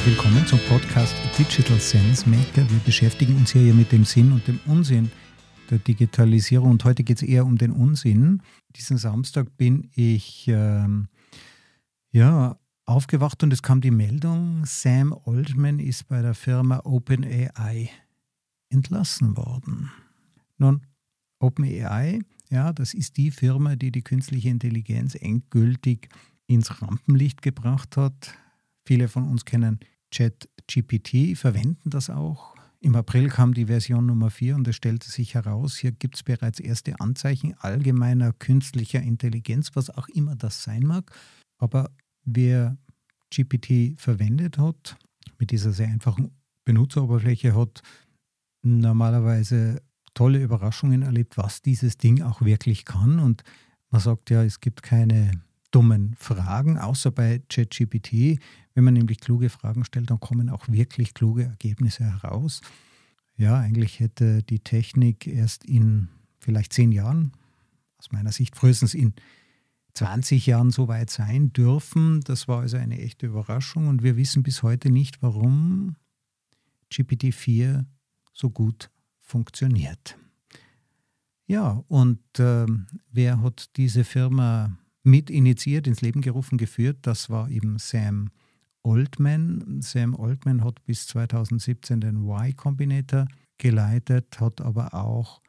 herzlich willkommen zum Podcast Digital Sense Maker. Wir beschäftigen uns hier ja mit dem Sinn und dem Unsinn der Digitalisierung und heute geht es eher um den Unsinn. Diesen Samstag bin ich ähm, ja, aufgewacht und es kam die Meldung, Sam Altman ist bei der Firma OpenAI entlassen worden. Nun, OpenAI, ja, das ist die Firma, die die künstliche Intelligenz endgültig ins Rampenlicht gebracht hat. Viele von uns kennen ChatGPT, verwenden das auch. Im April kam die Version Nummer 4 und es stellte sich heraus, hier gibt es bereits erste Anzeichen allgemeiner künstlicher Intelligenz, was auch immer das sein mag. Aber wer GPT verwendet hat, mit dieser sehr einfachen Benutzeroberfläche, hat normalerweise tolle Überraschungen erlebt, was dieses Ding auch wirklich kann. Und man sagt ja, es gibt keine dummen Fragen, außer bei ChatGPT. Wenn man nämlich kluge Fragen stellt, dann kommen auch wirklich kluge Ergebnisse heraus. Ja, eigentlich hätte die Technik erst in vielleicht zehn Jahren, aus meiner Sicht frühestens in 20 Jahren so weit sein dürfen. Das war also eine echte Überraschung und wir wissen bis heute nicht, warum GPT-4 so gut funktioniert. Ja, und äh, wer hat diese Firma mit initiiert, ins Leben gerufen, geführt. Das war eben Sam Altman. Sam Altman hat bis 2017 den Y Combinator geleitet, hat aber auch,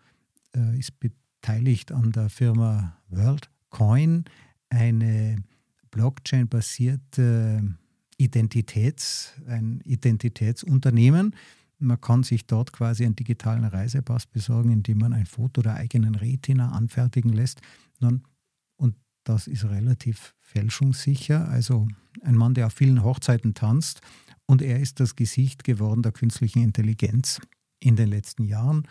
äh, ist beteiligt an der Firma WorldCoin, eine Blockchain-basierte Identitäts, ein Identitätsunternehmen. Man kann sich dort quasi einen digitalen Reisepass besorgen, indem man ein Foto der eigenen Retina anfertigen lässt. Nun, das ist relativ fälschungssicher. Also ein Mann, der auf vielen Hochzeiten tanzt und er ist das Gesicht geworden der künstlichen Intelligenz in den letzten Jahren.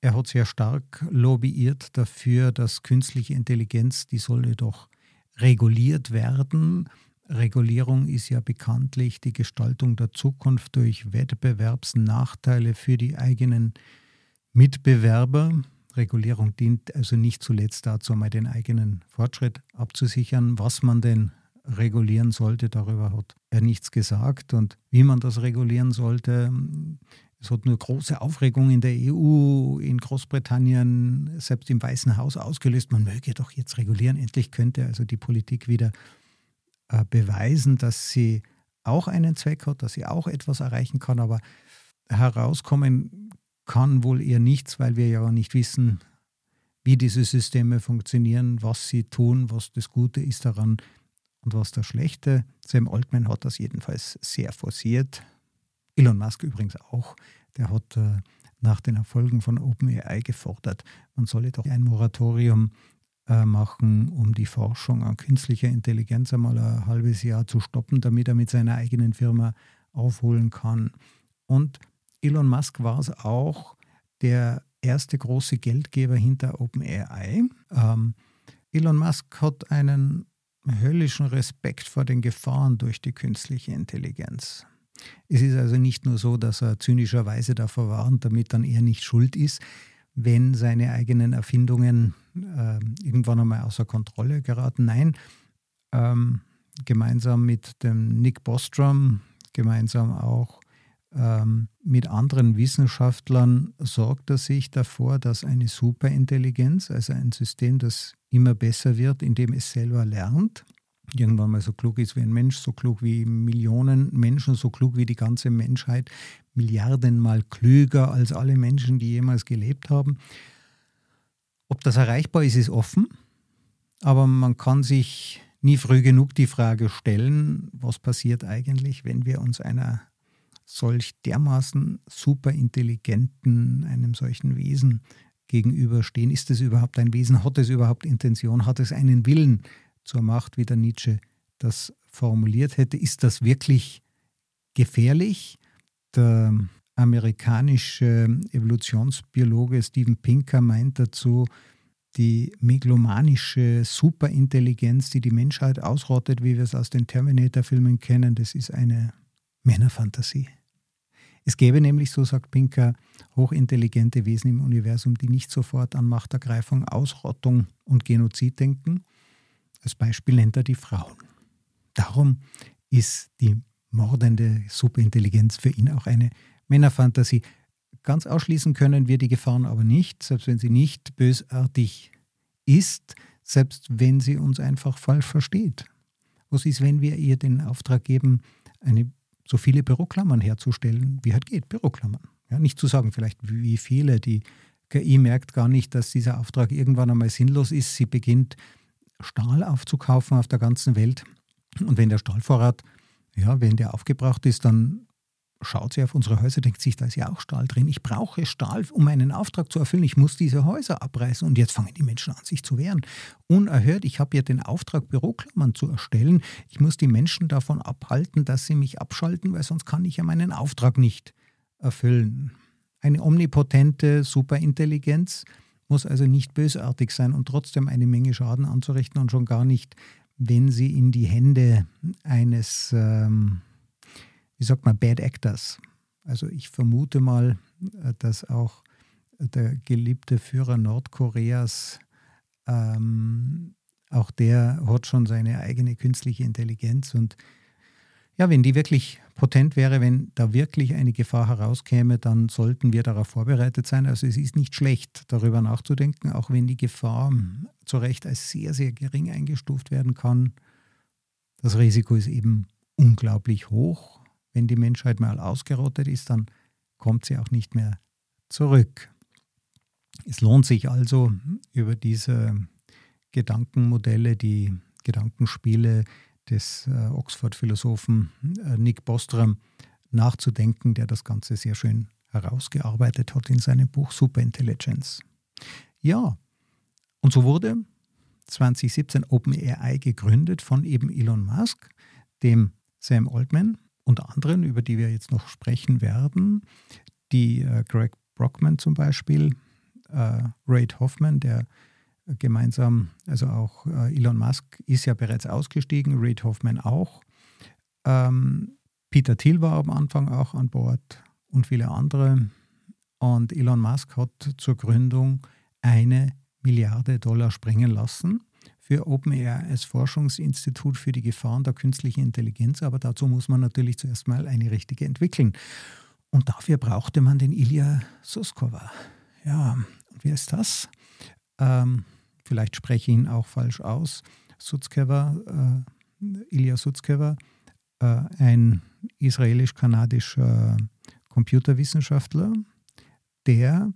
Er hat sehr stark lobbyiert dafür, dass künstliche Intelligenz, die solle doch reguliert werden. Regulierung ist ja bekanntlich die Gestaltung der Zukunft durch Wettbewerbsnachteile für die eigenen Mitbewerber. Regulierung dient also nicht zuletzt dazu, mal den eigenen Fortschritt abzusichern. Was man denn regulieren sollte, darüber hat er nichts gesagt. Und wie man das regulieren sollte, es hat nur große Aufregung in der EU, in Großbritannien, selbst im Weißen Haus ausgelöst. Man möge doch jetzt regulieren. Endlich könnte also die Politik wieder äh, beweisen, dass sie auch einen Zweck hat, dass sie auch etwas erreichen kann. Aber herauskommen kann wohl eher nichts, weil wir ja nicht wissen, wie diese Systeme funktionieren, was sie tun, was das Gute ist daran und was das Schlechte. Sam Altman hat das jedenfalls sehr forciert. Elon Musk übrigens auch. Der hat äh, nach den Erfolgen von OpenAI gefordert, man solle doch ein Moratorium äh, machen, um die Forschung an künstlicher Intelligenz einmal ein halbes Jahr zu stoppen, damit er mit seiner eigenen Firma aufholen kann. Und Elon Musk war es auch der erste große Geldgeber hinter OpenAI. Ähm, Elon Musk hat einen höllischen Respekt vor den Gefahren durch die künstliche Intelligenz. Es ist also nicht nur so, dass er zynischerweise davor warnt, damit dann er nicht schuld ist, wenn seine eigenen Erfindungen äh, irgendwann einmal außer Kontrolle geraten. Nein, ähm, gemeinsam mit dem Nick Bostrom, gemeinsam auch ähm, mit anderen Wissenschaftlern sorgt er sich davor, dass eine Superintelligenz, also ein System, das immer besser wird, indem es selber lernt, irgendwann mal so klug ist wie ein Mensch, so klug wie Millionen Menschen, so klug wie die ganze Menschheit, Milliardenmal klüger als alle Menschen, die jemals gelebt haben. Ob das erreichbar ist, ist offen, aber man kann sich nie früh genug die Frage stellen, was passiert eigentlich, wenn wir uns einer solch dermaßen superintelligenten, einem solchen Wesen gegenüberstehen? Ist es überhaupt ein Wesen? Hat es überhaupt Intention? Hat es einen Willen zur Macht, wie der Nietzsche das formuliert hätte? Ist das wirklich gefährlich? Der amerikanische Evolutionsbiologe Steven Pinker meint dazu, die megalomanische Superintelligenz, die die Menschheit ausrottet, wie wir es aus den Terminator-Filmen kennen, das ist eine Männerfantasie. Es gäbe nämlich, so sagt Pinker, hochintelligente Wesen im Universum, die nicht sofort an Machtergreifung, Ausrottung und Genozid denken. Als Beispiel nennt er die Frauen. Darum ist die mordende Superintelligenz für ihn auch eine Männerfantasie. Ganz ausschließen können wir die Gefahren aber nicht, selbst wenn sie nicht bösartig ist, selbst wenn sie uns einfach falsch versteht. Was ist, wenn wir ihr den Auftrag geben, eine, so viele Büroklammern herzustellen, wie halt geht, Büroklammern. Ja, nicht zu sagen, vielleicht wie viele, die KI merkt gar nicht, dass dieser Auftrag irgendwann einmal sinnlos ist. Sie beginnt Stahl aufzukaufen auf der ganzen Welt. Und wenn der Stahlvorrat, ja, wenn der aufgebraucht ist, dann schaut sie auf unsere Häuser, denkt sich, da ist ja auch Stahl drin. Ich brauche Stahl, um einen Auftrag zu erfüllen. Ich muss diese Häuser abreißen. Und jetzt fangen die Menschen an, sich zu wehren. Unerhört, ich habe ja den Auftrag, Büroklammern zu erstellen. Ich muss die Menschen davon abhalten, dass sie mich abschalten, weil sonst kann ich ja meinen Auftrag nicht erfüllen. Eine omnipotente Superintelligenz muss also nicht bösartig sein und trotzdem eine Menge Schaden anzurichten und schon gar nicht, wenn sie in die Hände eines ähm, wie sagt man, Bad Actors. Also ich vermute mal, äh, dass auch der geliebte Führer Nordkoreas, ähm, auch der hat schon seine eigene künstliche Intelligenz. Und ja, wenn die wirklich potent wäre, wenn da wirklich eine Gefahr herauskäme, dann sollten wir darauf vorbereitet sein. Also es ist nicht schlecht, darüber nachzudenken, auch wenn die Gefahr zu Recht als sehr, sehr gering eingestuft werden kann. Das Risiko ist eben unglaublich hoch wenn die Menschheit mal ausgerottet ist, dann kommt sie auch nicht mehr zurück. Es lohnt sich also, über diese Gedankenmodelle, die Gedankenspiele des äh, Oxford-Philosophen äh, Nick Bostrom nachzudenken, der das Ganze sehr schön herausgearbeitet hat in seinem Buch Superintelligence. Ja, und so wurde 2017 OpenAI gegründet von eben Elon Musk, dem Sam Altman, unter anderem, über die wir jetzt noch sprechen werden, die äh, Greg Brockman zum Beispiel, äh, Reid Hoffman, der gemeinsam, also auch äh, Elon Musk ist ja bereits ausgestiegen, Reid Hoffman auch. Ähm, Peter Thiel war am Anfang auch an Bord und viele andere. Und Elon Musk hat zur Gründung eine Milliarde Dollar springen lassen für OpenAI als Forschungsinstitut für die Gefahren der künstlichen Intelligenz. Aber dazu muss man natürlich zuerst mal eine richtige entwickeln. Und dafür brauchte man den Ilya Suskova. Ja, und wer ist das? Ähm, vielleicht spreche ich ihn auch falsch aus. Sutzkever, äh, Ilya Sutzkever, äh, ein israelisch-kanadischer Computerwissenschaftler, der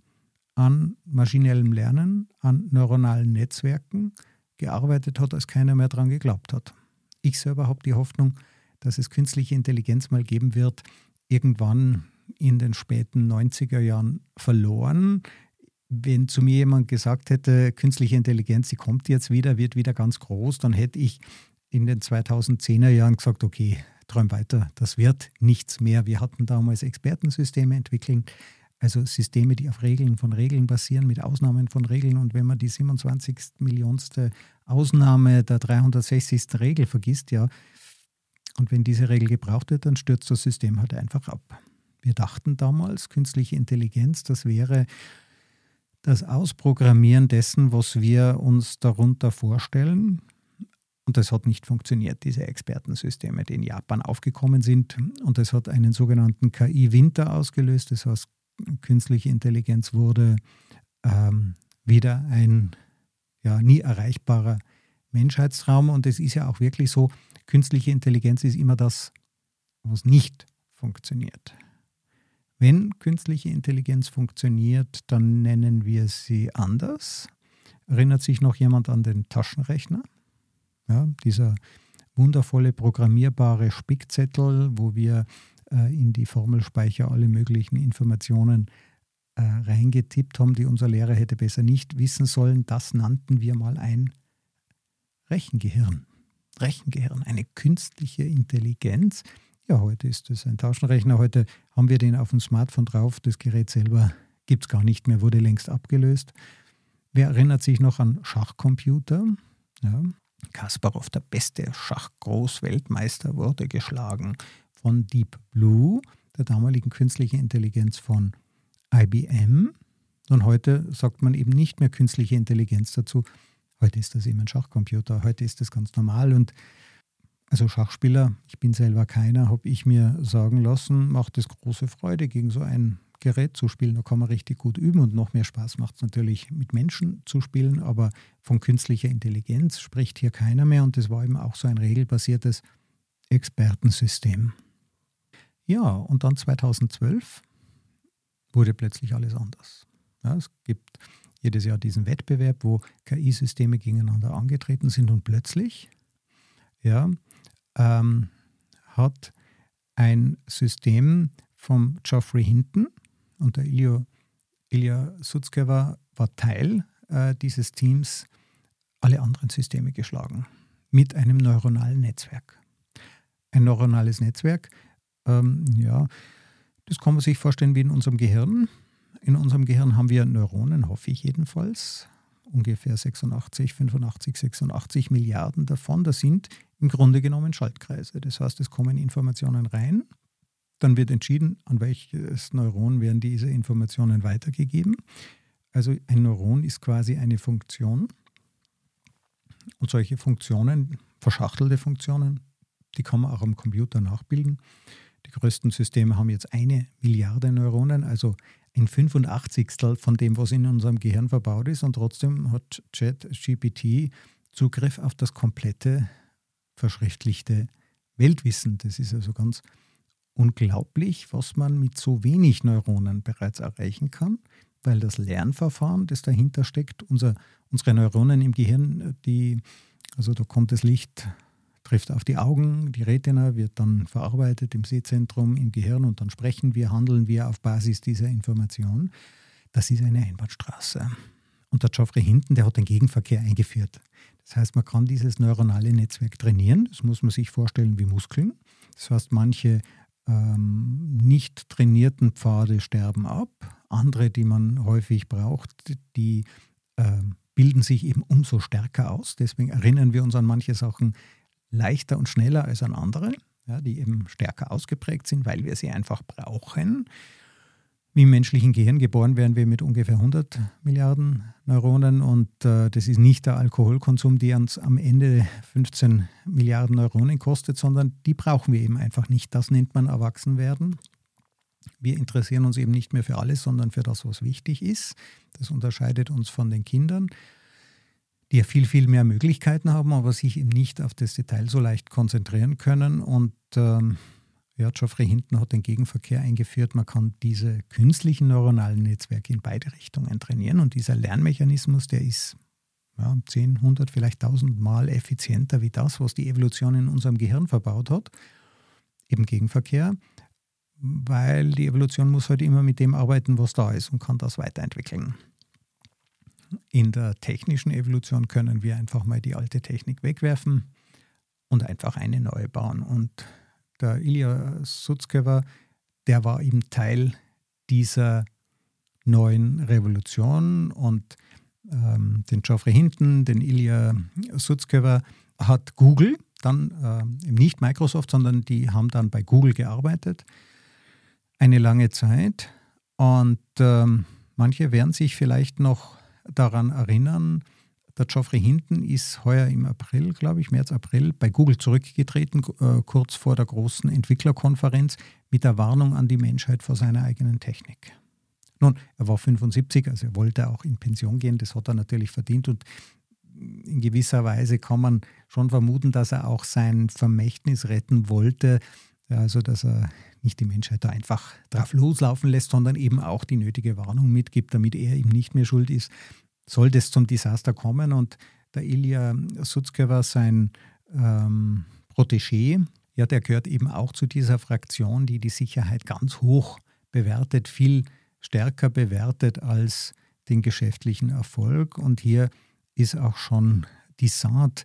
an maschinellem Lernen, an neuronalen Netzwerken, gearbeitet hat, als keiner mehr daran geglaubt hat. Ich selber habe die Hoffnung, dass es künstliche Intelligenz mal geben wird, irgendwann in den späten 90er Jahren verloren. Wenn zu mir jemand gesagt hätte, künstliche Intelligenz, sie kommt jetzt wieder, wird wieder ganz groß, dann hätte ich in den 2010er Jahren gesagt, okay, träum weiter, das wird nichts mehr. Wir hatten damals Expertensysteme entwickelt, also Systeme, die auf Regeln von Regeln basieren, mit Ausnahmen von Regeln. Und wenn man die 27 Millionste Ausnahme der 360. Regel vergisst, ja, und wenn diese Regel gebraucht wird, dann stürzt das System halt einfach ab. Wir dachten damals, künstliche Intelligenz, das wäre das Ausprogrammieren dessen, was wir uns darunter vorstellen. Und das hat nicht funktioniert, diese Expertensysteme, die in Japan aufgekommen sind. Und das hat einen sogenannten KI-Winter ausgelöst. Das heißt, künstliche Intelligenz wurde ähm, wieder ein ja, nie erreichbarer Menschheitstraum. Und es ist ja auch wirklich so, künstliche Intelligenz ist immer das, was nicht funktioniert. Wenn künstliche Intelligenz funktioniert, dann nennen wir sie anders. Erinnert sich noch jemand an den Taschenrechner? Ja, dieser wundervolle programmierbare Spickzettel, wo wir äh, in die Formelspeicher alle möglichen Informationen äh, reingetippt haben, die unser Lehrer hätte besser nicht wissen sollen. Das nannten wir mal ein Rechengehirn. Rechengehirn, eine künstliche Intelligenz. Ja, heute ist es ein Taschenrechner. Heute haben wir den auf dem Smartphone drauf. Das Gerät selber gibt es gar nicht mehr, wurde längst abgelöst. Wer erinnert sich noch an Schachcomputer? Ja, Kasparov, der beste Schachgroßweltmeister, wurde geschlagen von Deep Blue, der damaligen künstlichen Intelligenz von IBM. Und heute sagt man eben nicht mehr künstliche Intelligenz dazu. Heute ist das eben ein Schachcomputer, heute ist das ganz normal. Und also Schachspieler, ich bin selber keiner, habe ich mir sagen lassen, macht es große Freude, gegen so ein Gerät zu spielen. Da kann man richtig gut üben und noch mehr Spaß macht es natürlich mit Menschen zu spielen, aber von künstlicher Intelligenz spricht hier keiner mehr und das war eben auch so ein regelbasiertes Expertensystem. Ja, und dann 2012 wurde plötzlich alles anders. Ja, es gibt jedes Jahr diesen Wettbewerb, wo KI-Systeme gegeneinander angetreten sind und plötzlich ja, ähm, hat ein System vom Geoffrey Hinton und der Ilya, Ilya Sutzkever war Teil äh, dieses Teams, alle anderen Systeme geschlagen mit einem neuronalen Netzwerk. Ein neuronales Netzwerk, ähm, ja, das kann man sich vorstellen wie in unserem Gehirn. In unserem Gehirn haben wir Neuronen, hoffe ich jedenfalls, ungefähr 86, 85, 86 Milliarden davon. Das sind im Grunde genommen Schaltkreise. Das heißt, es kommen Informationen rein, dann wird entschieden, an welches Neuron werden diese Informationen weitergegeben. Also ein Neuron ist quasi eine Funktion. Und solche Funktionen, verschachtelte Funktionen, die kann man auch am Computer nachbilden. Die größten Systeme haben jetzt eine Milliarde Neuronen, also ein 85. von dem, was in unserem Gehirn verbaut ist. Und trotzdem hat ChatGPT Zugriff auf das komplette verschriftlichte Weltwissen. Das ist also ganz unglaublich, was man mit so wenig Neuronen bereits erreichen kann, weil das Lernverfahren, das dahinter steckt, unser, unsere Neuronen im Gehirn, die, also da kommt das Licht, trifft auf die Augen, die Retina wird dann verarbeitet im Sehzentrum im Gehirn und dann sprechen wir, handeln wir auf Basis dieser Information. Das ist eine Einbahnstraße. Und der Geoffrey Hinton, der hat den Gegenverkehr eingeführt. Das heißt, man kann dieses neuronale Netzwerk trainieren. Das muss man sich vorstellen wie Muskeln. Das heißt, manche ähm, nicht trainierten Pfade sterben ab. Andere, die man häufig braucht, die äh, bilden sich eben umso stärker aus. Deswegen erinnern wir uns an manche Sachen leichter und schneller als an andere, ja, die eben stärker ausgeprägt sind, weil wir sie einfach brauchen. Wie im menschlichen Gehirn geboren werden wir mit ungefähr 100 Milliarden Neuronen und äh, das ist nicht der Alkoholkonsum, der uns am Ende 15 Milliarden Neuronen kostet, sondern die brauchen wir eben einfach nicht. Das nennt man Erwachsenwerden. Wir interessieren uns eben nicht mehr für alles, sondern für das, was wichtig ist. Das unterscheidet uns von den Kindern, die ja viel, viel mehr Möglichkeiten haben, aber sich eben nicht auf das Detail so leicht konzentrieren können und ähm, ja, Geoffrey Hinton hat den Gegenverkehr eingeführt. Man kann diese künstlichen neuronalen Netzwerke in beide Richtungen trainieren und dieser Lernmechanismus, der ist ja, 10, 100, vielleicht 1000 Mal effizienter wie das, was die Evolution in unserem Gehirn verbaut hat. Eben Gegenverkehr, weil die Evolution muss halt immer mit dem arbeiten, was da ist und kann das weiterentwickeln. In der technischen Evolution können wir einfach mal die alte Technik wegwerfen und einfach eine neue bauen. Und der Ilya Sutzkever, der war eben Teil dieser neuen Revolution und ähm, den Geoffrey Hinton, den Ilya Sutzkever hat Google, dann äh, nicht Microsoft, sondern die haben dann bei Google gearbeitet, eine lange Zeit. Und ähm, manche werden sich vielleicht noch daran erinnern, der Geoffrey Hinton ist heuer im April, glaube ich, März, April, bei Google zurückgetreten, äh, kurz vor der großen Entwicklerkonferenz, mit der Warnung an die Menschheit vor seiner eigenen Technik. Nun, er war 75, also er wollte auch in Pension gehen, das hat er natürlich verdient und in gewisser Weise kann man schon vermuten, dass er auch sein Vermächtnis retten wollte, also dass er nicht die Menschheit da einfach drauf loslaufen lässt, sondern eben auch die nötige Warnung mitgibt, damit er ihm nicht mehr schuld ist, sollte es zum Desaster kommen und der Ilya Sutzkever, sein ähm, Protégé, ja, der gehört eben auch zu dieser Fraktion, die die Sicherheit ganz hoch bewertet, viel stärker bewertet als den geschäftlichen Erfolg. Und hier ist auch schon die Saat,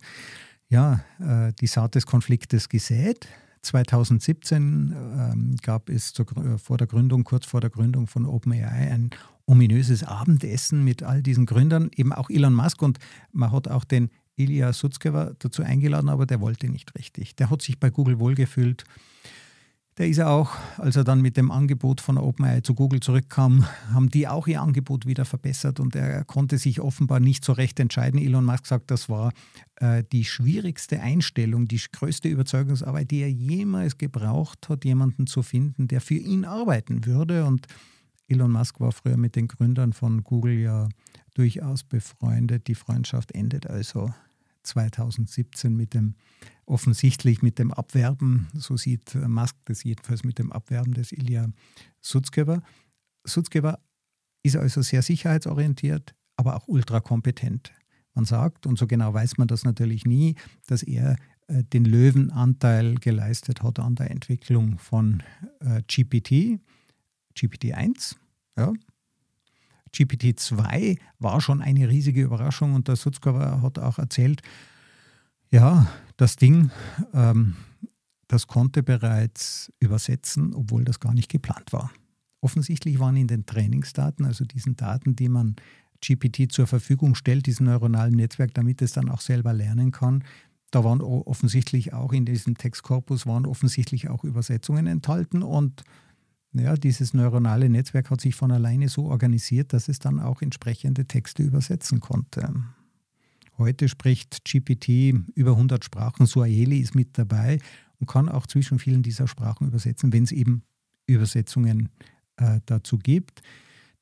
ja, äh, die Saat des Konfliktes gesät. 2017 ähm, gab es zur, äh, vor der Gründung, kurz vor der Gründung von OpenAI, ein ominöses Abendessen mit all diesen Gründern, eben auch Elon Musk. Und man hat auch den Ilya Sutzkever dazu eingeladen, aber der wollte nicht richtig. Der hat sich bei Google wohlgefühlt. Der ist auch, als er dann mit dem Angebot von OpenAI zu Google zurückkam, haben die auch ihr Angebot wieder verbessert und er konnte sich offenbar nicht so recht entscheiden. Elon Musk sagt, das war äh, die schwierigste Einstellung, die größte Überzeugungsarbeit, die er jemals gebraucht hat, jemanden zu finden, der für ihn arbeiten würde. Und Elon Musk war früher mit den Gründern von Google ja durchaus befreundet. Die Freundschaft endet also 2017 mit dem offensichtlich mit dem Abwerben, so sieht Musk das jedenfalls mit dem Abwerben des Ilya Sutzkever. Sutzkever ist also sehr sicherheitsorientiert, aber auch ultrakompetent. Man sagt, und so genau weiß man das natürlich nie, dass er äh, den Löwenanteil geleistet hat an der Entwicklung von äh, GPT, GPT-1. Ja. GPT-2 war schon eine riesige Überraschung und der Sutzkever hat auch erzählt, ja, das Ding, ähm, das konnte bereits übersetzen, obwohl das gar nicht geplant war. Offensichtlich waren in den Trainingsdaten, also diesen Daten, die man GPT zur Verfügung stellt, diesem neuronalen Netzwerk, damit es dann auch selber lernen kann, da waren offensichtlich auch in diesem Textkorpus waren offensichtlich auch Übersetzungen enthalten und ja, dieses neuronale Netzwerk hat sich von alleine so organisiert, dass es dann auch entsprechende Texte übersetzen konnte. Heute spricht GPT über 100 Sprachen. Swahili ist mit dabei und kann auch zwischen vielen dieser Sprachen übersetzen, wenn es eben Übersetzungen äh, dazu gibt.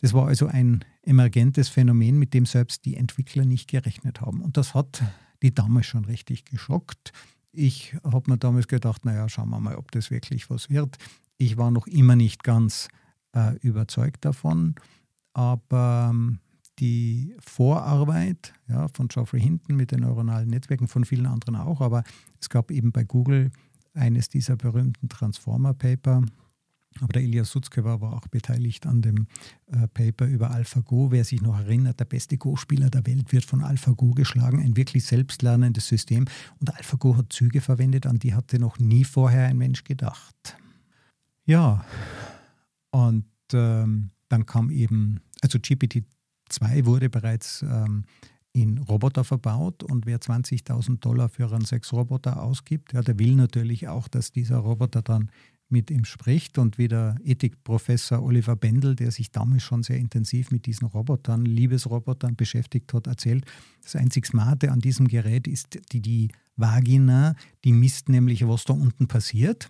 Das war also ein emergentes Phänomen, mit dem selbst die Entwickler nicht gerechnet haben. Und das hat die damals schon richtig geschockt. Ich habe mir damals gedacht, naja, schauen wir mal, ob das wirklich was wird. Ich war noch immer nicht ganz äh, überzeugt davon, aber ähm, die Vorarbeit ja, von Geoffrey Hinton mit den neuronalen Netzwerken, von vielen anderen auch, aber es gab eben bei Google eines dieser berühmten Transformer-Paper. Aber der Ilya Sutzkever war auch beteiligt an dem äh, Paper über AlphaGo. Wer sich noch erinnert, der beste Go-Spieler der Welt wird von AlphaGo geschlagen, ein wirklich selbstlernendes System. Und AlphaGo hat Züge verwendet, an die hatte noch nie vorher ein Mensch gedacht. Ja, und ähm, dann kam eben, also GPT 2 wurde bereits ähm, in Roboter verbaut und wer 20.000 Dollar für einen Sexroboter ausgibt, ja, der will natürlich auch, dass dieser Roboter dann mit ihm spricht. Und wie der Ethikprofessor Oliver Bendel, der sich damals schon sehr intensiv mit diesen Robotern, Liebesrobotern beschäftigt hat, erzählt, das einzig Smarte an diesem Gerät ist die, die Vagina, die misst nämlich, was da unten passiert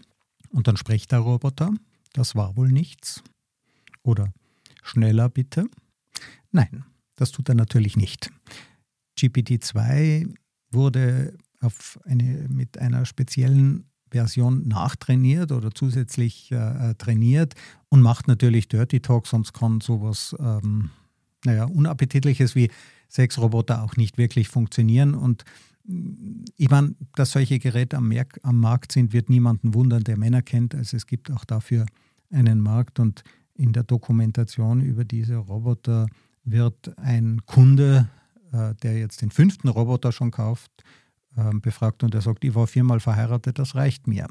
und dann spricht der Roboter, das war wohl nichts oder schneller bitte. Nein, das tut er natürlich nicht. GPT-2 wurde eine, mit einer speziellen Version nachtrainiert oder zusätzlich äh, äh, trainiert und macht natürlich Dirty Talk, sonst kann sowas, ähm, naja, Unappetitliches wie Sexroboter auch nicht wirklich funktionieren. Und ich meine, dass solche Geräte am, Merk am Markt sind, wird niemanden wundern, der Männer kennt. Also es gibt auch dafür einen Markt und in der Dokumentation über diese Roboter wird ein Kunde, äh, der jetzt den fünften Roboter schon kauft, äh, befragt und er sagt, ich war viermal verheiratet, das reicht mir.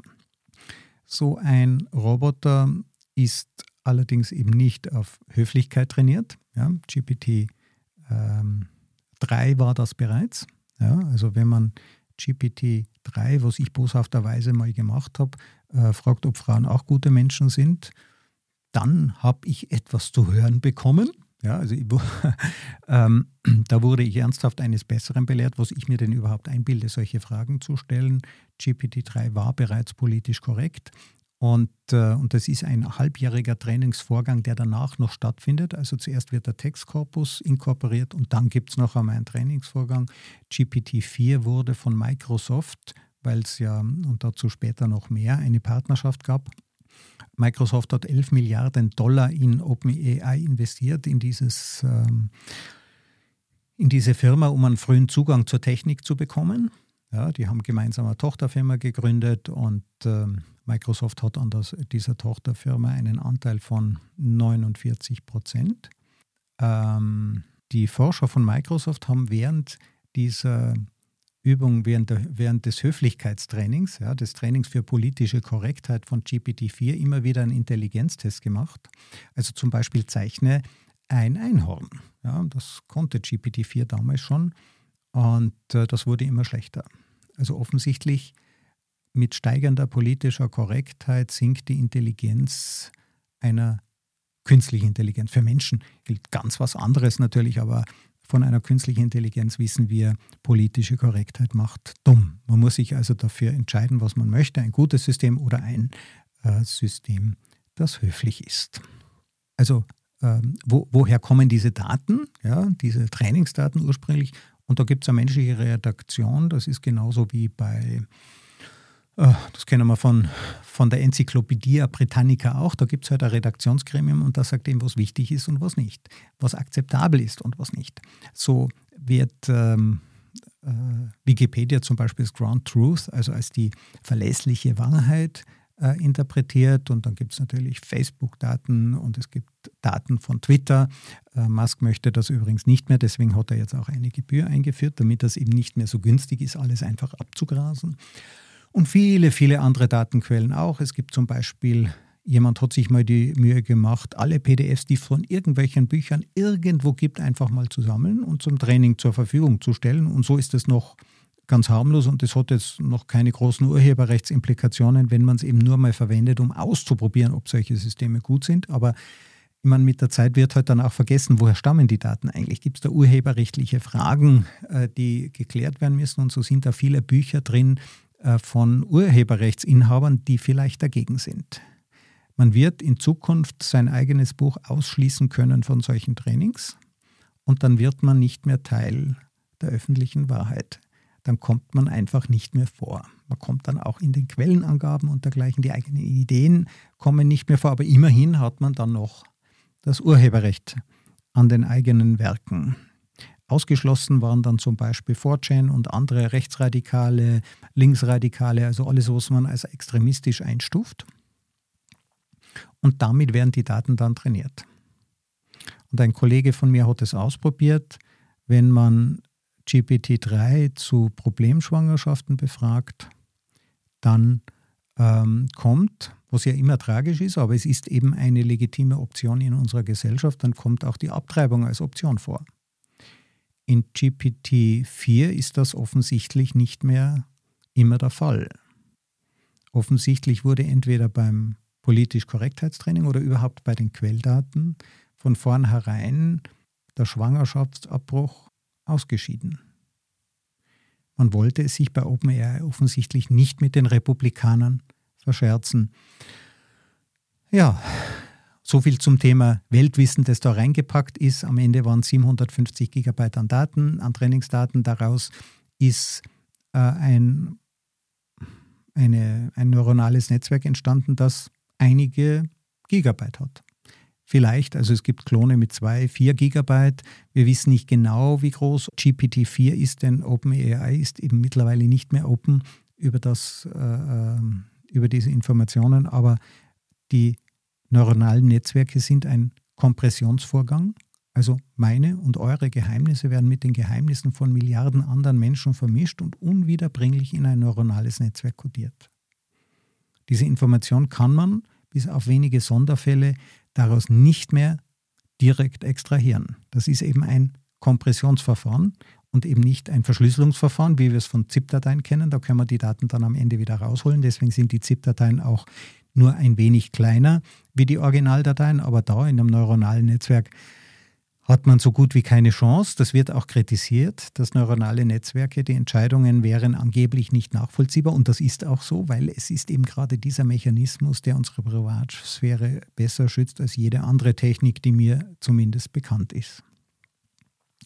So ein Roboter ist allerdings eben nicht auf Höflichkeit trainiert. Ja, GPT ähm, 3 war das bereits. Ja, also wenn man GPT 3, was ich boshafterweise mal gemacht habe, äh, fragt, ob Frauen auch gute Menschen sind, dann habe ich etwas zu hören bekommen. Ja, also ich, ähm, da wurde ich ernsthaft eines Besseren belehrt, was ich mir denn überhaupt einbilde, solche Fragen zu stellen. GPT-3 war bereits politisch korrekt. Und, äh, und das ist ein halbjähriger Trainingsvorgang, der danach noch stattfindet. Also zuerst wird der Textkorpus inkorporiert und dann gibt es noch einmal einen Trainingsvorgang. GPT-4 wurde von Microsoft, weil es ja, und dazu später noch mehr, eine Partnerschaft gab, Microsoft hat 11 Milliarden Dollar in OpenAI investiert, in, dieses, ähm, in diese Firma, um einen frühen Zugang zur Technik zu bekommen. Ja, die haben gemeinsam eine Tochterfirma gegründet und ähm, Microsoft hat an das, dieser Tochterfirma einen Anteil von 49 Prozent. Ähm, die Forscher von Microsoft haben während dieser Übung während, der, während des Höflichkeitstrainings, ja, des Trainings für politische Korrektheit von GPT-4 immer wieder einen Intelligenztest gemacht. Also zum Beispiel zeichne ein Einhorn. Ja, das konnte GPT-4 damals schon und äh, das wurde immer schlechter. Also offensichtlich mit steigender politischer Korrektheit sinkt die Intelligenz einer künstlichen Intelligenz. Für Menschen gilt ganz was anderes natürlich, aber von einer künstlichen Intelligenz wissen wir, politische Korrektheit macht dumm. Man muss sich also dafür entscheiden, was man möchte, ein gutes System oder ein äh, System, das höflich ist. Also ähm, wo, woher kommen diese Daten, ja, diese Trainingsdaten ursprünglich? Und da gibt es eine menschliche Redaktion, das ist genauso wie bei äh, das kennen wir von, von der Enzyklopädie Britannica auch. Da gibt es halt ein Redaktionsgremium und das sagt eben, was wichtig ist und was nicht, was akzeptabel ist und was nicht. So wird ähm, äh, Wikipedia zum Beispiel als Ground Truth, also als die verlässliche Wahrheit äh, interpretiert. Und dann gibt es natürlich Facebook-Daten und es gibt Daten von Twitter. Äh, Musk möchte das übrigens nicht mehr, deswegen hat er jetzt auch eine Gebühr eingeführt, damit das eben nicht mehr so günstig ist, alles einfach abzugrasen. Und viele, viele andere Datenquellen auch. Es gibt zum Beispiel, jemand hat sich mal die Mühe gemacht, alle PDFs, die von irgendwelchen Büchern irgendwo gibt, einfach mal zu sammeln und zum Training zur Verfügung zu stellen. Und so ist es noch ganz harmlos und es hat jetzt noch keine großen Urheberrechtsimplikationen, wenn man es eben nur mal verwendet, um auszuprobieren, ob solche Systeme gut sind. Aber ich meine, mit der Zeit wird halt dann auch vergessen, woher stammen die Daten eigentlich? Gibt es da urheberrechtliche Fragen, äh, die geklärt werden müssen? Und so sind da viele Bücher drin, äh, von Urheberrechtsinhabern, die vielleicht dagegen sind. Man wird in Zukunft sein eigenes Buch ausschließen können von solchen Trainings und dann wird man nicht mehr Teil der öffentlichen Wahrheit. Dann kommt man einfach nicht mehr vor. Man kommt dann auch in den Quellenangaben und dergleichen. Die eigenen Ideen kommen nicht mehr vor, aber immerhin hat man dann noch das Urheberrecht an den eigenen Werken. Ausgeschlossen waren dann zum Beispiel 4chan und andere Rechtsradikale, Linksradikale, also alles, was man als extremistisch einstuft. Und damit werden die Daten dann trainiert. Und ein Kollege von mir hat es ausprobiert, wenn man GPT-3 zu Problemschwangerschaften befragt, dann ähm, kommt, was ja immer tragisch ist, aber es ist eben eine legitime Option in unserer Gesellschaft, dann kommt auch die Abtreibung als Option vor. In GPT-4 ist das offensichtlich nicht mehr immer der Fall. Offensichtlich wurde entweder beim politisch Korrektheitstraining oder überhaupt bei den Quelldaten von vornherein der Schwangerschaftsabbruch ausgeschieden. Man wollte es sich bei OpenAI offensichtlich nicht mit den Republikanern verscherzen. Ja, so viel zum Thema Weltwissen, das da reingepackt ist. Am Ende waren 750 Gigabyte an Daten, an Trainingsdaten. Daraus ist äh, ein, eine, ein neuronales Netzwerk entstanden, das einige Gigabyte hat. Vielleicht, also es gibt Klone mit zwei, vier Gigabyte. Wir wissen nicht genau, wie groß GPT-4 ist, denn OpenAI ist eben mittlerweile nicht mehr open über, das, äh, ähm, über diese Informationen, aber die neuronalen Netzwerke sind ein Kompressionsvorgang. Also meine und eure Geheimnisse werden mit den Geheimnissen von Milliarden anderen Menschen vermischt und unwiederbringlich in ein neuronales Netzwerk kodiert. Diese Information kann man bis auf wenige Sonderfälle daraus nicht mehr direkt extrahieren. Das ist eben ein Kompressionsverfahren und eben nicht ein Verschlüsselungsverfahren, wie wir es von ZIP-Dateien kennen. Da können wir die Daten dann am Ende wieder rausholen. Deswegen sind die ZIP-Dateien auch nur ein wenig kleiner wie die Originaldateien, aber da in einem neuronalen Netzwerk hat man so gut wie keine Chance. Das wird auch kritisiert, dass neuronale Netzwerke, die Entscheidungen wären angeblich nicht nachvollziehbar. Und das ist auch so, weil es ist eben gerade dieser Mechanismus, der unsere Privatsphäre besser schützt als jede andere Technik, die mir zumindest bekannt ist.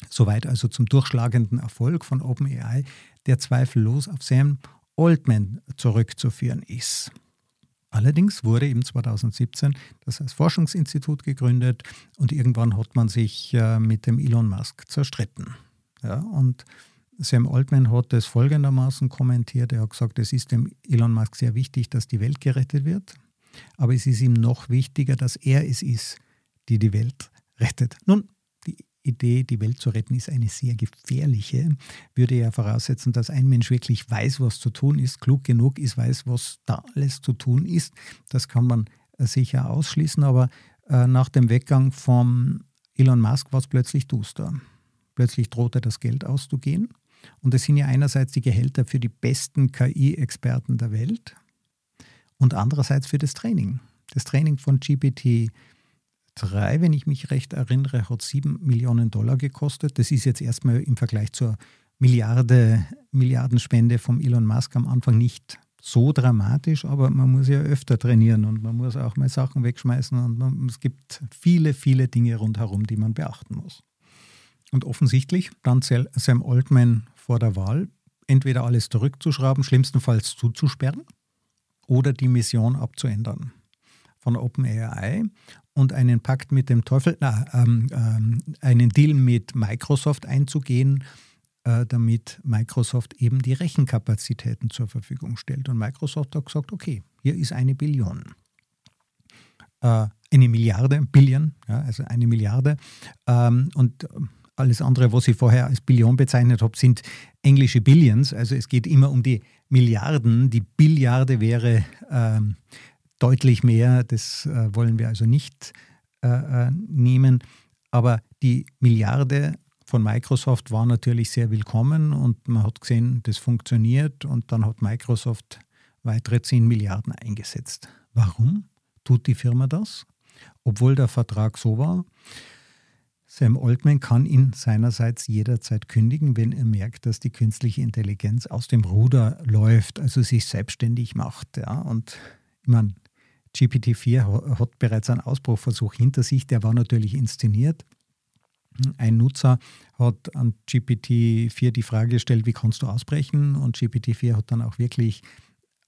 Soweit also zum durchschlagenden Erfolg von OpenAI, der zweifellos auf Sam Altman zurückzuführen ist. Allerdings wurde eben 2017 das als Forschungsinstitut gegründet und irgendwann hat man sich äh, mit dem Elon Musk zerstritten. Ja, und Sam Altman hat es folgendermaßen kommentiert. Er hat gesagt, es ist dem Elon Musk sehr wichtig, dass die Welt gerettet wird, aber es ist ihm noch wichtiger, dass er es ist, die die Welt rettet. Nun, Idee, die Welt zu retten, ist eine sehr gefährliche. Würde ja voraussetzen, dass ein Mensch wirklich weiß, was zu tun ist, klug genug ist, weiß, was da alles zu tun ist. Das kann man äh, sicher ausschließen, aber äh, nach dem Weggang von Elon Musk war es plötzlich duster. Plötzlich drohte das Geld auszugehen. Und das sind ja einerseits die Gehälter für die besten KI-Experten der Welt und andererseits für das Training. Das Training von GPT 3, wenn ich mich recht erinnere, hat 7 Millionen Dollar gekostet. Das ist jetzt erstmal im Vergleich zur Milliarde, Milliardenspende vom Elon Musk am Anfang nicht so dramatisch, aber man muss ja öfter trainieren und man muss auch mal Sachen wegschmeißen und man, es gibt viele, viele Dinge rundherum, die man beachten muss. Und offensichtlich stand Sam Altman vor der Wahl, entweder alles zurückzuschrauben, schlimmstenfalls zuzusperren oder die Mission abzuändern von OpenAI und einen Pakt mit dem Teufel, na, ähm, ähm, einen Deal mit Microsoft einzugehen, äh, damit Microsoft eben die Rechenkapazitäten zur Verfügung stellt. Und Microsoft hat gesagt, okay, hier ist eine Billion. Äh, eine Milliarde, Billion, ja, also eine Milliarde. Ähm, und alles andere, was ich vorher als Billion bezeichnet habe, sind englische Billions. Also es geht immer um die Milliarden. Die Billiarde wäre ähm, deutlich mehr. Das äh, wollen wir also nicht äh, äh, nehmen. Aber die Milliarde von Microsoft war natürlich sehr willkommen und man hat gesehen, das funktioniert und dann hat Microsoft weitere 10 Milliarden eingesetzt. Warum tut die Firma das? Obwohl der Vertrag so war, Sam Altman kann ihn seinerseits jederzeit kündigen, wenn er merkt, dass die künstliche Intelligenz aus dem Ruder läuft, also sich selbstständig macht. Ja. Und ich meine, GPT-4 hat bereits einen Ausbruchversuch hinter sich, der war natürlich inszeniert. Ein Nutzer hat an GPT-4 die Frage gestellt, wie kannst du ausbrechen? Und GPT-4 hat dann auch wirklich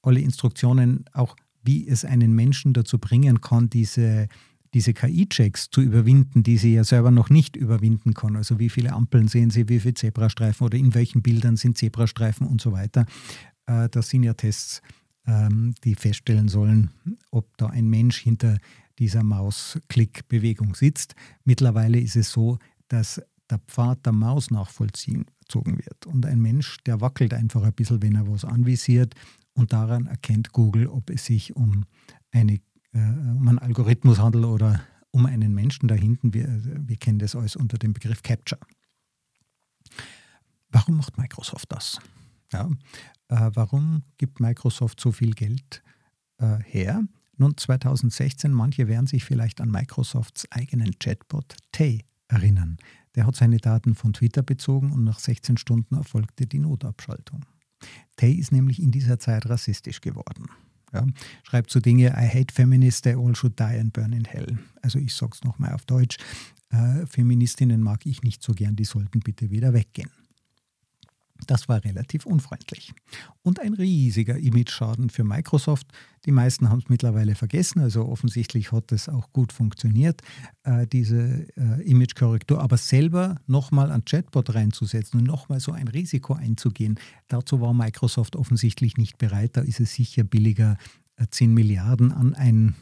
alle Instruktionen, auch wie es einen Menschen dazu bringen kann, diese diese KI-Checks zu überwinden, die sie ja selber noch nicht überwinden kann. Also wie viele Ampeln sehen sie, wie viele Zebrastreifen oder in welchen Bildern sind Zebrastreifen und so weiter. Äh, das sind ja Tests, ähm, die feststellen sollen, ob da ein Mensch hinter dieser Mausklickbewegung sitzt. Mittlerweile ist es so, dass der Pfad der Maus nachvollzogen wird. Und ein Mensch, der wackelt einfach ein bisschen, wenn er was anvisiert. Und daran erkennt Google, ob es sich um eine äh, um einen Algorithmus handelt oder um einen Menschen da hinten. Wir, wir kennen das alles unter dem Begriff Capture. Warum macht Microsoft das? Ja, äh, warum gibt Microsoft so viel Geld äh, her? Nun, 2016, manche werden sich vielleicht an Microsofts eigenen Chatbot Tay erinnern. Der hat seine Daten von Twitter bezogen und nach 16 Stunden erfolgte die Notabschaltung. Tay ist nämlich in dieser Zeit rassistisch geworden. Ja. Schreibt so Dinge, I hate feminists, they all should die and burn in hell. Also ich sage es nochmal auf Deutsch, äh, Feministinnen mag ich nicht so gern, die sollten bitte wieder weggehen. Das war relativ unfreundlich. Und ein riesiger Image-Schaden für Microsoft. Die meisten haben es mittlerweile vergessen, also offensichtlich hat es auch gut funktioniert, äh, diese äh, Image-Korrektur. Aber selber nochmal ein Chatbot reinzusetzen und nochmal so ein Risiko einzugehen, dazu war Microsoft offensichtlich nicht bereit. Da ist es sicher billiger, äh, 10 Milliarden an ein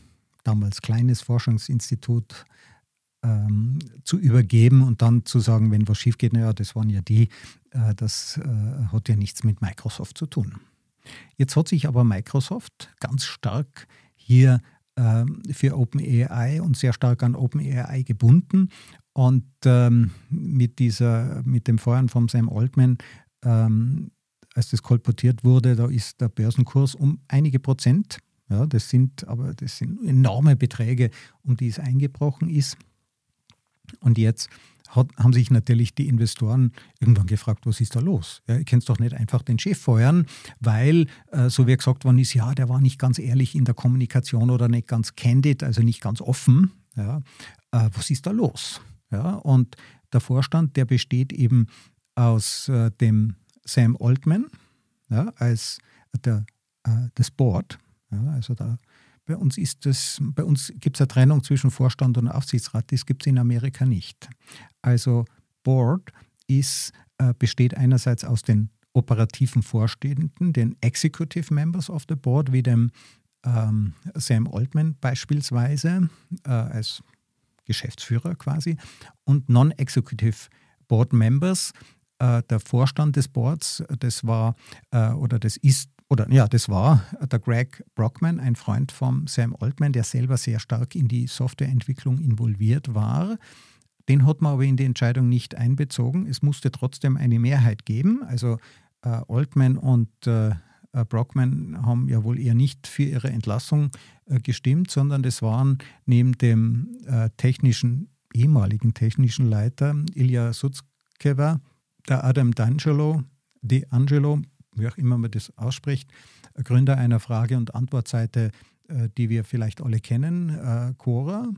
damals kleines Forschungsinstitut ähm, zu übergeben und dann zu sagen, wenn was schief geht, naja, das waren ja die, äh, das äh, hat ja nichts mit Microsoft zu tun. Jetzt hat sich aber Microsoft ganz stark hier äh, für OpenAI und sehr stark an OpenAI gebunden. Und ähm, mit, dieser, mit dem Feuern von Sam Altman, ähm, als das kolportiert wurde, da ist der Börsenkurs um einige Prozent, ja, das sind aber das sind enorme Beträge, um die es eingebrochen ist. Und jetzt hat, haben sich natürlich die Investoren irgendwann gefragt, was ist da los? Ja, ihr könnt doch nicht einfach den Chef feuern, weil äh, so wie gesagt worden ist, ja, der war nicht ganz ehrlich in der Kommunikation oder nicht ganz candid, also nicht ganz offen. Ja, äh, was ist da los? Ja, und der Vorstand, der besteht eben aus äh, dem Sam Altman ja, als der, äh, das Board, ja, also der bei uns ist das, bei uns gibt es eine Trennung zwischen Vorstand und Aufsichtsrat, das gibt es in Amerika nicht. Also Board ist, äh, besteht einerseits aus den operativen Vorständen, den Executive Members of the Board, wie dem ähm, Sam Altman beispielsweise äh, als Geschäftsführer quasi, und Non-Executive Board Members. Äh, der Vorstand des Boards, das war äh, oder das ist oder ja, das war der Greg Brockman, ein Freund von Sam Altman, der selber sehr stark in die Softwareentwicklung involviert war. Den hat man aber in die Entscheidung nicht einbezogen. Es musste trotzdem eine Mehrheit geben. Also äh, Altman und äh, äh, Brockman haben ja wohl eher nicht für ihre Entlassung äh, gestimmt, sondern das waren neben dem äh, technischen, ehemaligen technischen Leiter Ilya Sutzkever, der Adam D'Angelo, D'Angelo, wie auch immer man das ausspricht, Gründer einer Frage- und Antwortseite, die wir vielleicht alle kennen, Quora,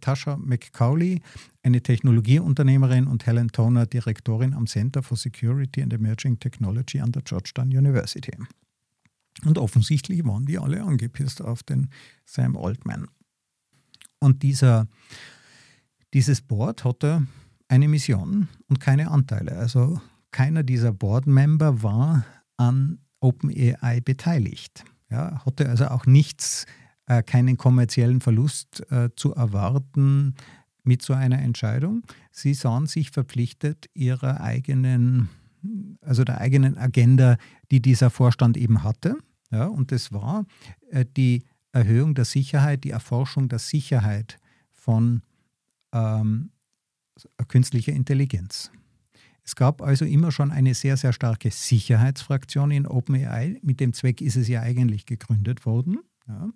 Tasha McCauley, eine Technologieunternehmerin und Helen Toner, Direktorin am Center for Security and Emerging Technology an der Georgetown University. Und offensichtlich waren die alle angepisst auf den Sam Altman. Und dieser, dieses Board hatte eine Mission und keine Anteile. Also keiner dieser Board-Member war an OpenAI beteiligt. Ja, hatte also auch nichts, äh, keinen kommerziellen Verlust äh, zu erwarten mit so einer Entscheidung. Sie sahen sich verpflichtet, ihrer eigenen, also der eigenen Agenda, die dieser Vorstand eben hatte, ja, und das war äh, die Erhöhung der Sicherheit, die Erforschung der Sicherheit von ähm, künstlicher Intelligenz. Es gab also immer schon eine sehr, sehr starke Sicherheitsfraktion in OpenAI. Mit dem Zweck ist es ja eigentlich gegründet worden. Ja.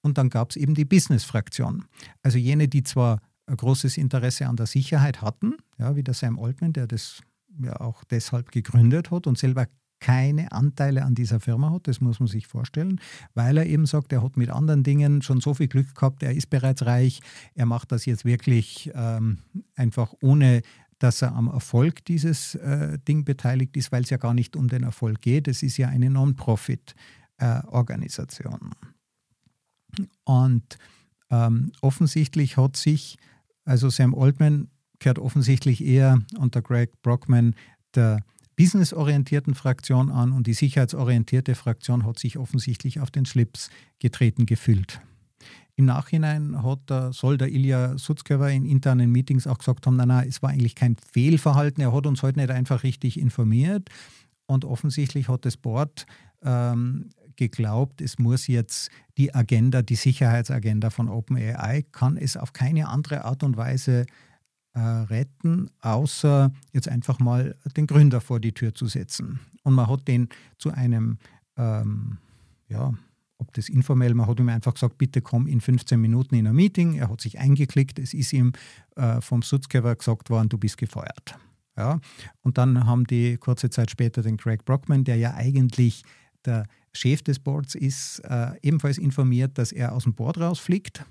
Und dann gab es eben die Business-Fraktion. Also jene, die zwar ein großes Interesse an der Sicherheit hatten, ja, wie der Sam Altman, der das ja auch deshalb gegründet hat und selber keine Anteile an dieser Firma hat, das muss man sich vorstellen, weil er eben sagt, er hat mit anderen Dingen schon so viel Glück gehabt, er ist bereits reich, er macht das jetzt wirklich ähm, einfach ohne dass er am Erfolg dieses äh, Ding beteiligt ist, weil es ja gar nicht um den Erfolg geht. Es ist ja eine Non-Profit-Organisation. Äh, Und ähm, offensichtlich hat sich, also Sam Altman kehrt offensichtlich eher unter Greg Brockman der businessorientierten Fraktion an und die sicherheitsorientierte Fraktion hat sich offensichtlich auf den Schlips getreten gefühlt. Im Nachhinein hat der, soll der Ilya Sutzkever in internen Meetings auch gesagt haben, nein, nein, es war eigentlich kein Fehlverhalten, er hat uns heute nicht einfach richtig informiert und offensichtlich hat das Board ähm, geglaubt, es muss jetzt die Agenda, die Sicherheitsagenda von OpenAI, kann es auf keine andere Art und Weise äh, retten, außer jetzt einfach mal den Gründer vor die Tür zu setzen. Und man hat den zu einem, ähm, ja, ob das informell, man hat ihm einfach gesagt, bitte komm in 15 Minuten in ein Meeting. Er hat sich eingeklickt, es ist ihm äh, vom Sutzgeber gesagt worden, du bist gefeuert. Ja? Und dann haben die kurze Zeit später den Craig Brockman, der ja eigentlich der Chef des Boards ist, äh, ebenfalls informiert, dass er aus dem Board rausfliegt,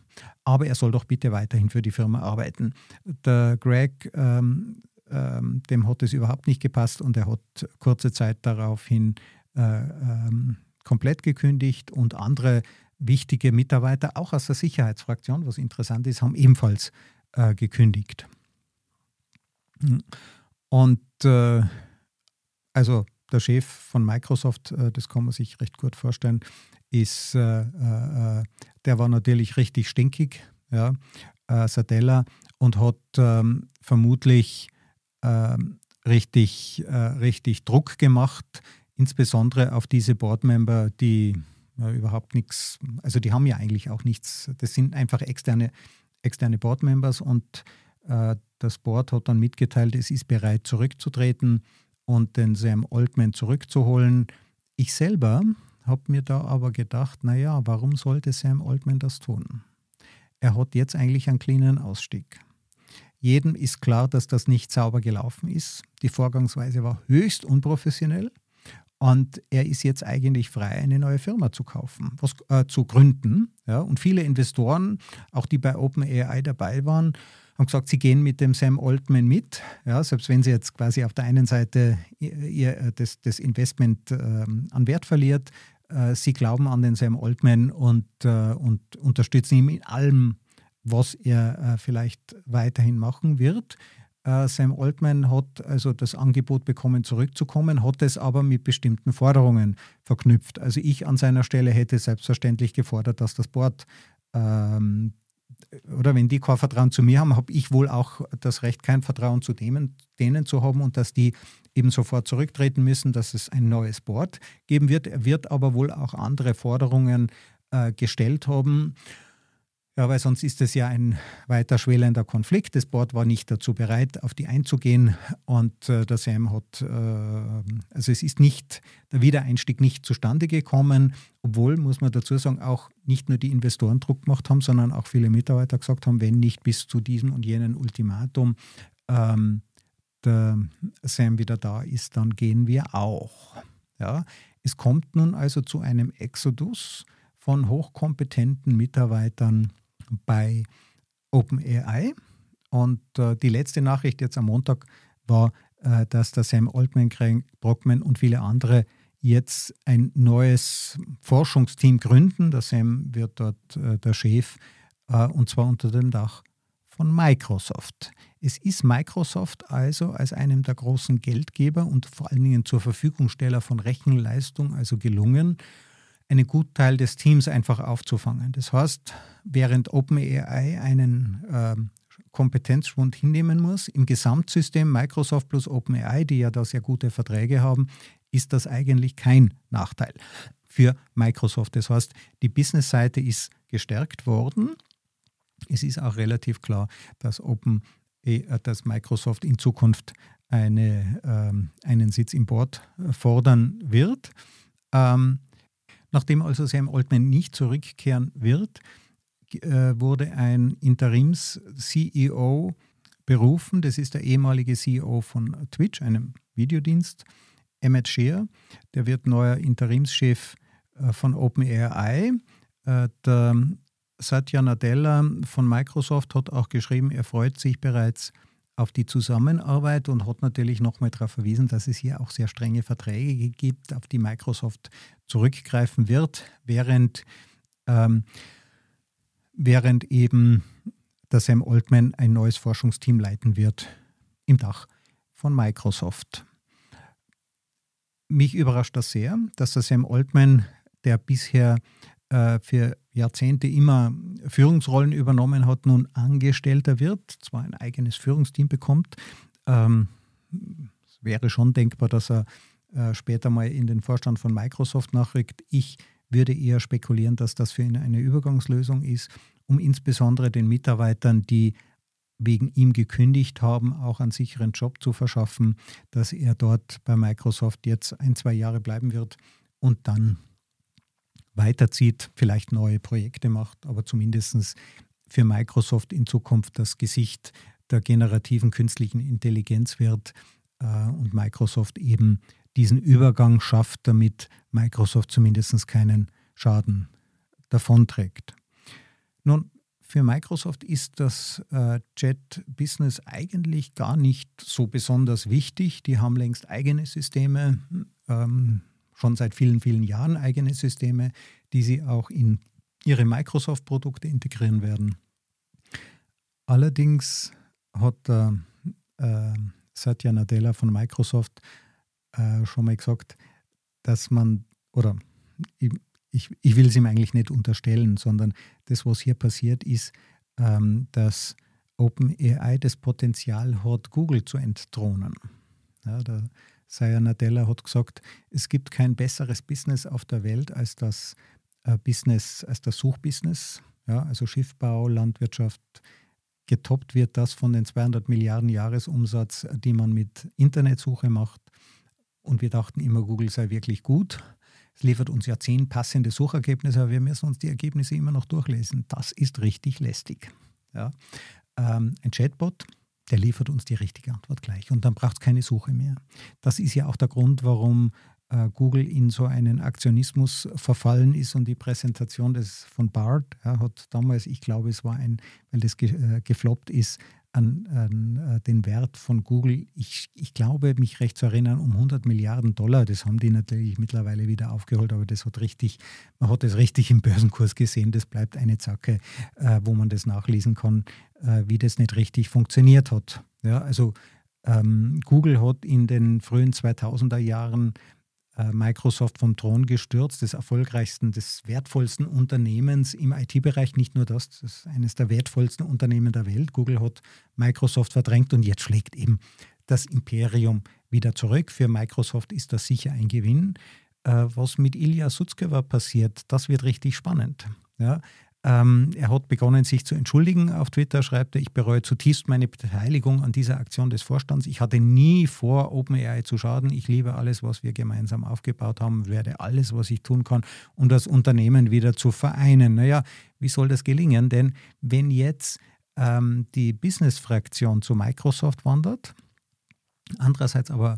aber er soll doch bitte weiterhin für die Firma arbeiten. Der Greg, ähm, ähm, dem hat es überhaupt nicht gepasst und er hat kurze Zeit daraufhin äh, ähm, komplett gekündigt und andere wichtige Mitarbeiter, auch aus der Sicherheitsfraktion, was interessant ist, haben ebenfalls äh, gekündigt. Und äh, also der Chef von Microsoft, äh, das kann man sich recht gut vorstellen, ist, äh, äh, der war natürlich richtig stinkig, ja, Sadella, und hat ähm, vermutlich ähm, richtig, richtig Druck gemacht, insbesondere auf diese Boardmember, die ja, überhaupt nichts, also die haben ja eigentlich auch nichts, das sind einfach externe, externe Boardmembers und äh, das Board hat dann mitgeteilt, es ist bereit zurückzutreten und den Sam Altman zurückzuholen. Ich selber habe mir da aber gedacht, naja, warum sollte Sam Altman das tun? Er hat jetzt eigentlich einen cleanen Ausstieg. Jedem ist klar, dass das nicht sauber gelaufen ist. Die Vorgangsweise war höchst unprofessionell. Und er ist jetzt eigentlich frei, eine neue Firma zu kaufen, was, äh, zu gründen. Ja? Und viele Investoren, auch die bei OpenAI dabei waren, haben gesagt, sie gehen mit dem Sam Altman mit, ja, selbst wenn sie jetzt quasi auf der einen Seite ihr, äh, das, das Investment ähm, an Wert verliert. Äh, sie glauben an den Sam Altman und, äh, und unterstützen ihn in allem, was er äh, vielleicht weiterhin machen wird. Äh, Sam Altman hat also das Angebot bekommen, zurückzukommen, hat es aber mit bestimmten Forderungen verknüpft. Also ich an seiner Stelle hätte selbstverständlich gefordert, dass das Board ähm, oder wenn die kein Vertrauen zu mir haben, habe ich wohl auch das Recht, kein Vertrauen zu denen, denen zu haben und dass die eben sofort zurücktreten müssen, dass es ein neues Board geben wird. Er wird aber wohl auch andere Forderungen äh, gestellt haben. Ja, weil sonst ist es ja ein weiter schwelender Konflikt. Das Board war nicht dazu bereit, auf die einzugehen und äh, der Sam hat, äh, also es ist nicht, der Wiedereinstieg nicht zustande gekommen, obwohl, muss man dazu sagen, auch nicht nur die Investoren Druck gemacht haben, sondern auch viele Mitarbeiter gesagt haben, wenn nicht bis zu diesem und jenen Ultimatum ähm, der Sam wieder da ist, dann gehen wir auch. Ja, es kommt nun also zu einem Exodus von hochkompetenten Mitarbeitern bei OpenAI. Und äh, die letzte Nachricht jetzt am Montag war, äh, dass der Sam Altman, Craig Brockman und viele andere jetzt ein neues Forschungsteam gründen. Der Sam wird dort äh, der Chef äh, und zwar unter dem Dach von Microsoft. Es ist Microsoft also als einem der großen Geldgeber und vor allen Dingen zur Verfügungsteller von Rechenleistung also gelungen, einen Gutteil des Teams einfach aufzufangen. Das heißt, während OpenAI einen äh, Kompetenzschwund hinnehmen muss, im Gesamtsystem Microsoft plus OpenAI, die ja da sehr gute Verträge haben, ist das eigentlich kein Nachteil für Microsoft. Das heißt, die Business-Seite ist gestärkt worden. Es ist auch relativ klar, dass, Open, äh, dass Microsoft in Zukunft eine, ähm, einen Sitz im Board fordern wird. Ähm, Nachdem also Sam Altman nicht zurückkehren wird, äh, wurde ein Interims-CEO berufen. Das ist der ehemalige CEO von Twitch, einem Videodienst, Emmett Shear. Der wird neuer Interimschef äh, von OpenAI. Äh, Satya Nadella von Microsoft hat auch geschrieben, er freut sich bereits auf die Zusammenarbeit und hat natürlich nochmal darauf verwiesen, dass es hier auch sehr strenge Verträge gibt, auf die Microsoft zurückgreifen wird, während, ähm, während eben der Sam Altman ein neues Forschungsteam leiten wird im Dach von Microsoft. Mich überrascht das sehr, dass der Sam Altman, der bisher äh, für Jahrzehnte immer Führungsrollen übernommen hat, nun Angestellter wird, zwar ein eigenes Führungsteam bekommt. Ähm, es wäre schon denkbar, dass er äh, später mal in den Vorstand von Microsoft nachrückt. Ich würde eher spekulieren, dass das für ihn eine Übergangslösung ist, um insbesondere den Mitarbeitern, die wegen ihm gekündigt haben, auch einen sicheren Job zu verschaffen, dass er dort bei Microsoft jetzt ein, zwei Jahre bleiben wird und dann weiterzieht, vielleicht neue Projekte macht, aber zumindest für Microsoft in Zukunft das Gesicht der generativen künstlichen Intelligenz wird äh, und Microsoft eben diesen Übergang schafft, damit Microsoft zumindest keinen Schaden davonträgt. Nun, für Microsoft ist das äh, Jet-Business eigentlich gar nicht so besonders wichtig. Die haben längst eigene Systeme. Ähm, schon seit vielen, vielen Jahren eigene Systeme, die sie auch in ihre Microsoft-Produkte integrieren werden. Allerdings hat äh, Satya Nadella von Microsoft äh, schon mal gesagt, dass man, oder ich, ich, ich will es ihm eigentlich nicht unterstellen, sondern das, was hier passiert, ist, ähm, dass OpenAI das Potenzial hat, Google zu entthronen. Ja, da Saya Nadella hat gesagt, es gibt kein besseres Business auf der Welt als das äh, Business, als das Suchbusiness. Ja, also Schiffbau, Landwirtschaft. Getoppt wird das von den 200 Milliarden Jahresumsatz, die man mit Internetsuche macht. Und wir dachten immer, Google sei wirklich gut. Es liefert uns ja zehn passende Suchergebnisse, aber wir müssen uns die Ergebnisse immer noch durchlesen. Das ist richtig lästig. Ja. Ähm, ein Chatbot der liefert uns die richtige Antwort gleich und dann braucht es keine Suche mehr. Das ist ja auch der Grund, warum äh, Google in so einen Aktionismus verfallen ist und die Präsentation des, von BART ja, hat damals, ich glaube, es war ein, weil das ge, äh, gefloppt ist, an, an äh, den Wert von Google, ich, ich glaube, mich recht zu erinnern, um 100 Milliarden Dollar. Das haben die natürlich mittlerweile wieder aufgeholt, aber das hat richtig, man hat das richtig im Börsenkurs gesehen. Das bleibt eine Zacke, äh, wo man das nachlesen kann, äh, wie das nicht richtig funktioniert hat. Ja, also ähm, Google hat in den frühen 2000er Jahren Microsoft vom Thron gestürzt, des erfolgreichsten, des wertvollsten Unternehmens im IT-Bereich. Nicht nur das, das ist eines der wertvollsten Unternehmen der Welt. Google hat Microsoft verdrängt und jetzt schlägt eben das Imperium wieder zurück. Für Microsoft ist das sicher ein Gewinn. Äh, was mit Ilya Sutskever passiert, das wird richtig spannend. Ja, Ähm, er hat begonnen, sich zu entschuldigen. Auf Twitter schreibt er, ich bereue zutiefst meine Beteiligung an dieser Aktion des Vorstands. Ich hatte nie vor, OpenAI zu schaden. Ich liebe alles, was wir gemeinsam aufgebaut haben, werde alles, was ich tun kann, um das Unternehmen wieder zu vereinen. Naja, wie soll das gelingen? Denn wenn jetzt ähm, die Business-Fraktion zu Microsoft wandert, andererseits aber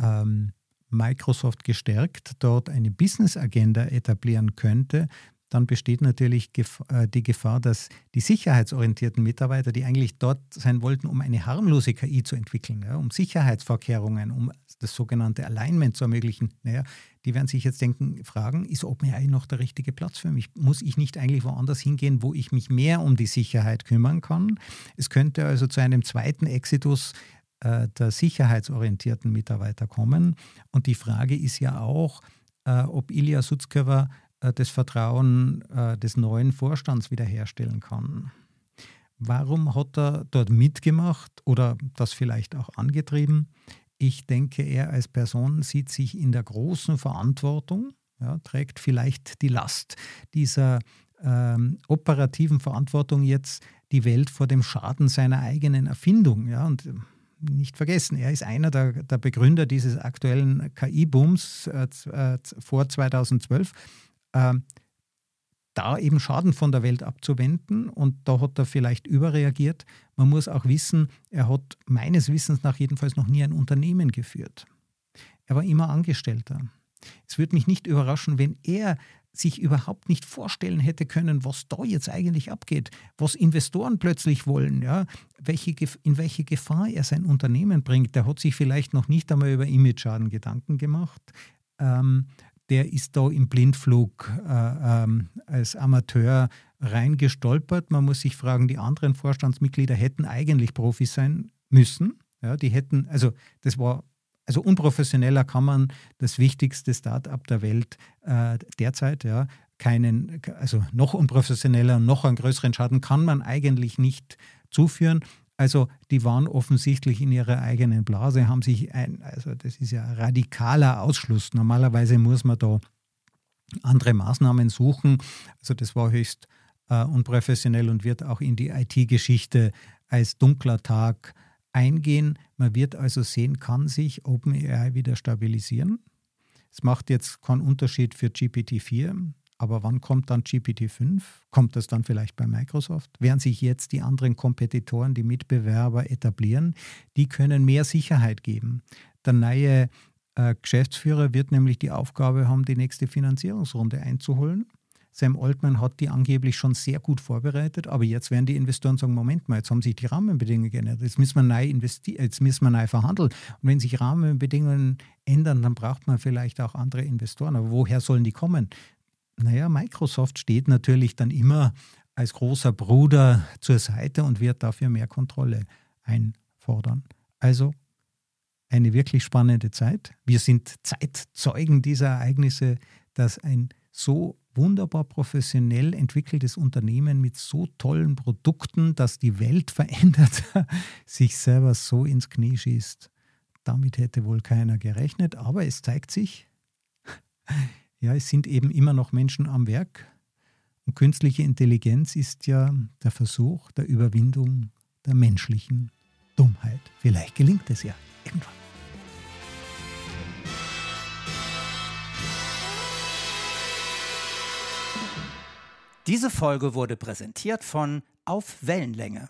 ähm, Microsoft gestärkt dort eine Business-Agenda etablieren könnte, dann besteht natürlich äh, die Gefahr, dass die sicherheitsorientierten Mitarbeiter, die eigentlich dort sein wollten, um eine harmlose KI zu entwickeln, ja, um Sicherheitsvorkehrungen, um das sogenannte Alignment zu ermöglichen, naja, die werden sich jetzt denken, fragen, ist OpenAI noch der richtige Platz für mich? Muss ich nicht eigentlich woanders hingehen, wo ich mich mehr um die Sicherheit kümmern kann? Es könnte also zu einem zweiten Exitus äh, der sicherheitsorientierten Mitarbeiter kommen. Und die Frage ist ja auch, äh, ob Ilya Sutzkever das Vertrauen äh, des neuen Vorstands wiederherstellen kann. Warum hat er dort mitgemacht oder das vielleicht auch angetrieben? Ich denke, er als Person sieht sich in der großen Verantwortung, ja, trägt vielleicht die Last dieser ähm, operativen Verantwortung jetzt die Welt vor dem Schaden seiner eigenen Erfindung. Ja, und nicht vergessen, er ist einer der, der Begründer dieses aktuellen KI-Booms äh, äh, vor 2012 äh, da eben Schaden von der Welt abzuwenden. Und da hat er vielleicht überreagiert. Man muss auch wissen, er hat meines Wissens nach jedenfalls noch nie ein Unternehmen geführt. Er war immer Angestellter. Es würde mich nicht überraschen, wenn er sich überhaupt nicht vorstellen hätte können, was da jetzt eigentlich abgeht, was Investoren plötzlich wollen, ja, welche, in welche Gefahr er sein Unternehmen bringt. Der hat sich vielleicht noch nicht einmal über Image-Schaden Gedanken gemacht. Ähm, der ist da im Blindflug äh, ähm, als Amateur reingestolpert. Man muss sich fragen, die anderen Vorstandsmitglieder hätten eigentlich Profis sein müssen. Ja, die hätten, also das war, also unprofessioneller kann man das wichtigste Start-up der Welt äh, derzeit, ja, keinen, also noch unprofessioneller, noch einen größeren Schaden kann man eigentlich nicht zuführen. Also die waren offensichtlich in ihrer eigenen Blase, haben sich ein, also das ist ja radikaler Ausschluss. Normalerweise muss man da andere Maßnahmen suchen. Also das war höchst äh, unprofessionell und wird auch in die IT-Geschichte als dunkler Tag eingehen. Man wird also sehen, kann sich OpenAI wieder stabilisieren. Es macht jetzt keinen Unterschied für GPT-4. Aber wann kommt dann GPT-5? Kommt das dann vielleicht bei Microsoft? Während sich jetzt die anderen Kompetitoren, die Mitbewerber etablieren, die können mehr Sicherheit geben. Der neue äh, Geschäftsführer wird nämlich die Aufgabe haben, die nächste Finanzierungsrunde einzuholen. Sam Altman hat die angeblich schon sehr gut vorbereitet, aber jetzt werden die Investoren sagen, Moment mal, jetzt haben sich die Rahmenbedingungen geändert, jetzt müssen wir neu investieren, jetzt müssen wir neu verhandeln. Und wenn sich Rahmenbedingungen ändern, dann braucht man vielleicht auch andere Investoren. Aber woher sollen die kommen? Naja, Microsoft steht natürlich dann immer als großer Bruder zur Seite und wird dafür mehr Kontrolle einfordern. Also eine wirklich spannende Zeit. Wir sind Zeitzeugen dieser Ereignisse, dass ein so wunderbar professionell entwickeltes Unternehmen mit so tollen Produkten, das die Welt verändert, sich selber so ins Knie schießt. Damit hätte wohl keiner gerechnet, aber es zeigt sich, ja, es sind eben immer noch Menschen am Werk. Und künstliche Intelligenz ist ja der Versuch der Überwindung der menschlichen Dummheit. Vielleicht gelingt es ja irgendwann. Diese Folge wurde präsentiert von Auf Wellenlänge